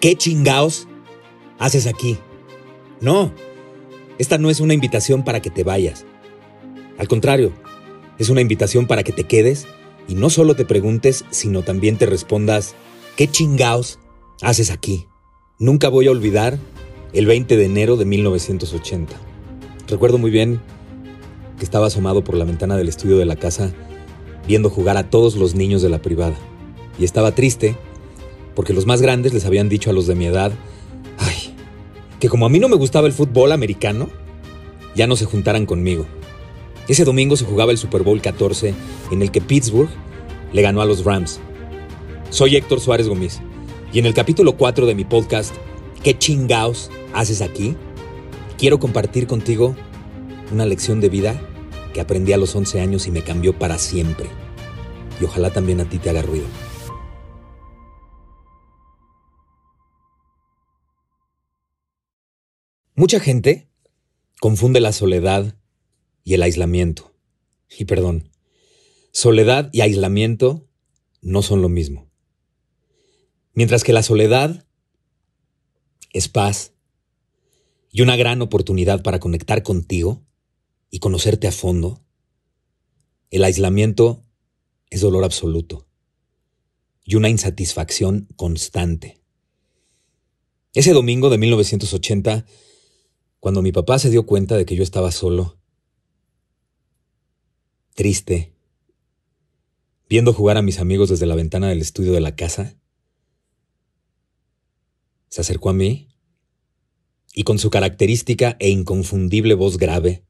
¿Qué chingaos haces aquí? No, esta no es una invitación para que te vayas. Al contrario, es una invitación para que te quedes y no solo te preguntes, sino también te respondas, ¿qué chingaos haces aquí? Nunca voy a olvidar el 20 de enero de 1980. Recuerdo muy bien que estaba asomado por la ventana del estudio de la casa viendo jugar a todos los niños de la privada. Y estaba triste porque los más grandes les habían dicho a los de mi edad, ay, que como a mí no me gustaba el fútbol americano, ya no se juntaran conmigo. Ese domingo se jugaba el Super Bowl 14 en el que Pittsburgh le ganó a los Rams. Soy Héctor Suárez Gómez y en el capítulo 4 de mi podcast ¿Qué chingaos haces aquí? Quiero compartir contigo una lección de vida que aprendí a los 11 años y me cambió para siempre. Y ojalá también a ti te haga ruido. Mucha gente confunde la soledad y el aislamiento. Y perdón, soledad y aislamiento no son lo mismo. Mientras que la soledad es paz y una gran oportunidad para conectar contigo y conocerte a fondo, el aislamiento es dolor absoluto y una insatisfacción constante. Ese domingo de 1980, cuando mi papá se dio cuenta de que yo estaba solo, triste, viendo jugar a mis amigos desde la ventana del estudio de la casa, se acercó a mí y con su característica e inconfundible voz grave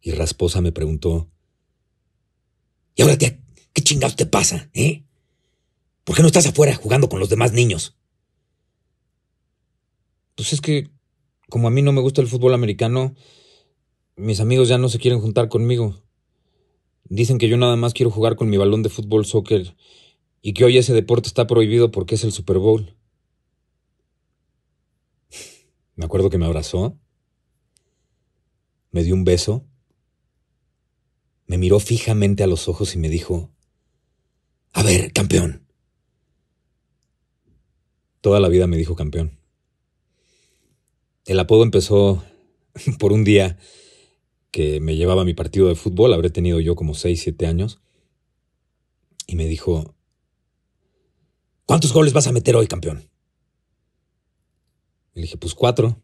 y rasposa me preguntó, ¿Y ahora tía, qué chingados te pasa, eh? ¿Por qué no estás afuera jugando con los demás niños? Pues es que, como a mí no me gusta el fútbol americano, mis amigos ya no se quieren juntar conmigo. Dicen que yo nada más quiero jugar con mi balón de fútbol soccer y que hoy ese deporte está prohibido porque es el Super Bowl. Me acuerdo que me abrazó, me dio un beso, me miró fijamente a los ojos y me dijo, A ver, campeón. Toda la vida me dijo campeón. El apodo empezó por un día que me llevaba a mi partido de fútbol, habré tenido yo como 6, 7 años, y me dijo, ¿cuántos goles vas a meter hoy, campeón? Le dije, pues cuatro.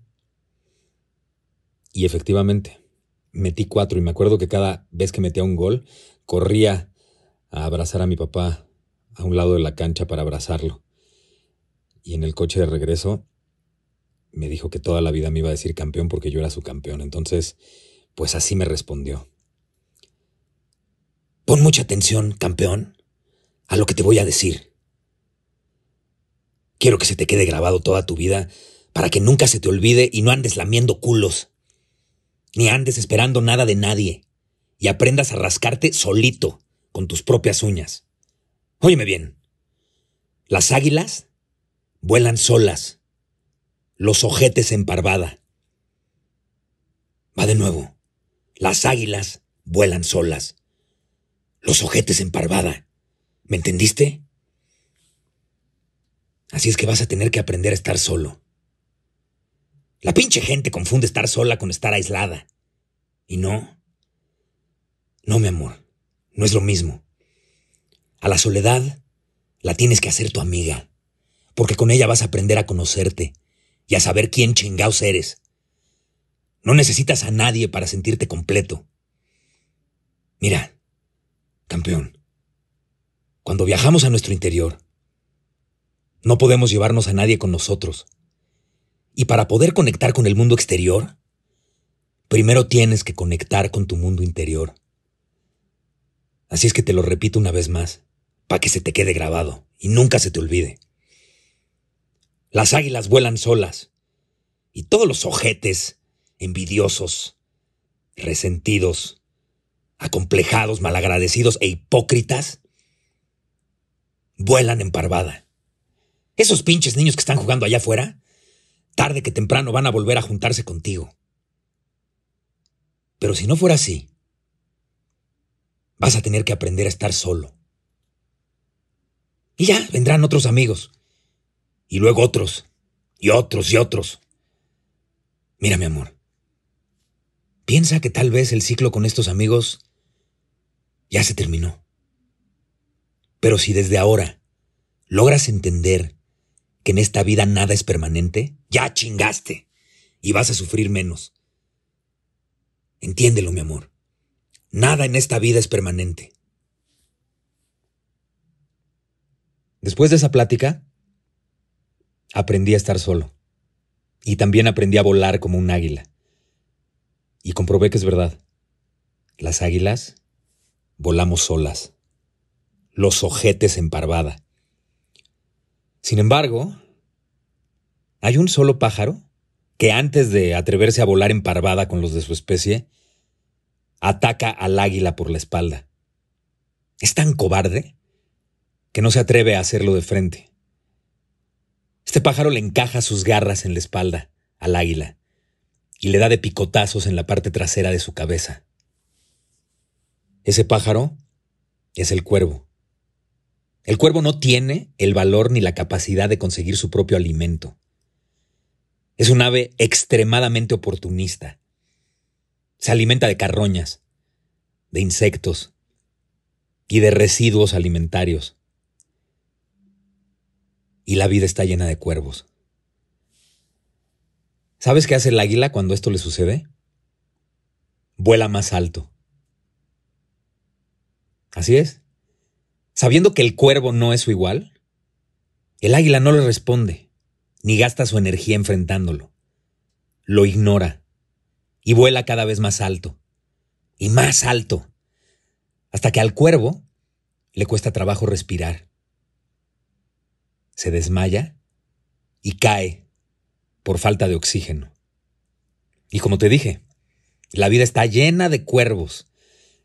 Y efectivamente, metí cuatro y me acuerdo que cada vez que metía un gol, corría a abrazar a mi papá a un lado de la cancha para abrazarlo. Y en el coche de regreso me dijo que toda la vida me iba a decir campeón porque yo era su campeón. Entonces, pues así me respondió. Pon mucha atención, campeón, a lo que te voy a decir. Quiero que se te quede grabado toda tu vida para que nunca se te olvide y no andes lamiendo culos, ni andes esperando nada de nadie, y aprendas a rascarte solito con tus propias uñas. Óyeme bien, las águilas vuelan solas, los ojetes en parvada. Va de nuevo. Las águilas vuelan solas. Los ojetes en parvada. ¿Me entendiste? Así es que vas a tener que aprender a estar solo. La pinche gente confunde estar sola con estar aislada. Y no. No, mi amor. No es lo mismo. A la soledad la tienes que hacer tu amiga. Porque con ella vas a aprender a conocerte y a saber quién chingaos eres no necesitas a nadie para sentirte completo. Mira, campeón, cuando viajamos a nuestro interior, no podemos llevarnos a nadie con nosotros. Y para poder conectar con el mundo exterior, primero tienes que conectar con tu mundo interior. Así es que te lo repito una vez más, para que se te quede grabado. y nunca se te olvide. Las águilas vuelan solas y todos los ojetes, envidiosos, resentidos, acomplejados, malagradecidos e hipócritas, vuelan en parvada. Esos pinches niños que están jugando allá afuera, tarde que temprano van a volver a juntarse contigo. Pero si no fuera así, vas a tener que aprender a estar solo. Y ya vendrán otros amigos, y luego otros, y otros, y otros. Mira, mi amor, piensa que tal vez el ciclo con estos amigos ya se terminó. Pero si desde ahora logras entender que en esta vida nada es permanente, ya chingaste y vas a sufrir menos. Entiéndelo, mi amor. Nada en esta vida es permanente. Después de esa plática, aprendí a estar solo. Y también aprendí a volar como un águila. Y comprobé que es verdad. Las águilas volamos solas. Los ojetes en parvada. Sin embargo, hay un solo pájaro que antes de atreverse a volar en parvada con los de su especie, ataca al águila por la espalda. Es tan cobarde que no se atreve a hacerlo de frente. Este pájaro le encaja sus garras en la espalda al águila y le da de picotazos en la parte trasera de su cabeza. Ese pájaro es el cuervo. El cuervo no tiene el valor ni la capacidad de conseguir su propio alimento. Es un ave extremadamente oportunista. Se alimenta de carroñas, de insectos y de residuos alimentarios. Y la vida está llena de cuervos. ¿Sabes qué hace el águila cuando esto le sucede? Vuela más alto. Así es. Sabiendo que el cuervo no es su igual, el águila no le responde, ni gasta su energía enfrentándolo. Lo ignora y vuela cada vez más alto y más alto, hasta que al cuervo le cuesta trabajo respirar. Se desmaya y cae por falta de oxígeno. Y como te dije, la vida está llena de cuervos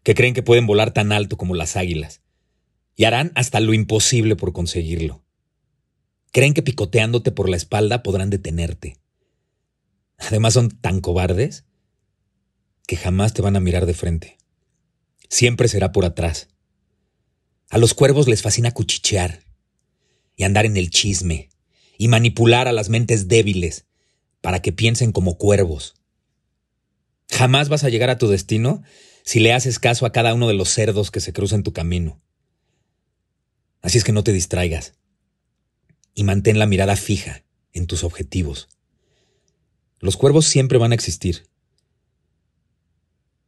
que creen que pueden volar tan alto como las águilas y harán hasta lo imposible por conseguirlo. Creen que picoteándote por la espalda podrán detenerte. Además son tan cobardes que jamás te van a mirar de frente. Siempre será por atrás. A los cuervos les fascina cuchichear y andar en el chisme y manipular a las mentes débiles para que piensen como cuervos. Jamás vas a llegar a tu destino si le haces caso a cada uno de los cerdos que se cruzan tu camino. Así es que no te distraigas y mantén la mirada fija en tus objetivos. Los cuervos siempre van a existir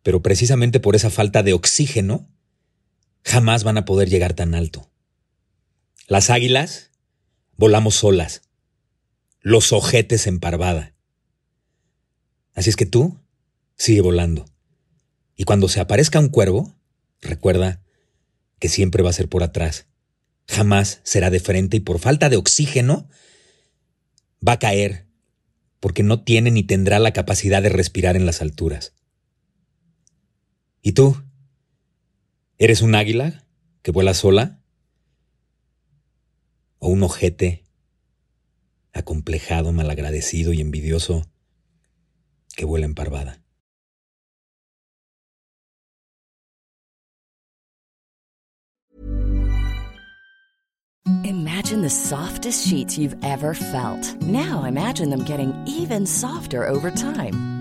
pero precisamente por esa falta de oxígeno, jamás van a poder llegar tan alto. Las águilas volamos solas, los ojetes en parvada. Así es que tú sigue volando. Y cuando se aparezca un cuervo, recuerda que siempre va a ser por atrás. Jamás será de frente y por falta de oxígeno va a caer porque no tiene ni tendrá la capacidad de respirar en las alturas. ¿Y tú? ¿Eres un águila que vuela sola? ¿O un ojete acomplejado, malagradecido y envidioso que vuela en parvada? Imagine the softest sheets you've ever felt. Now imagine them getting even softer over time.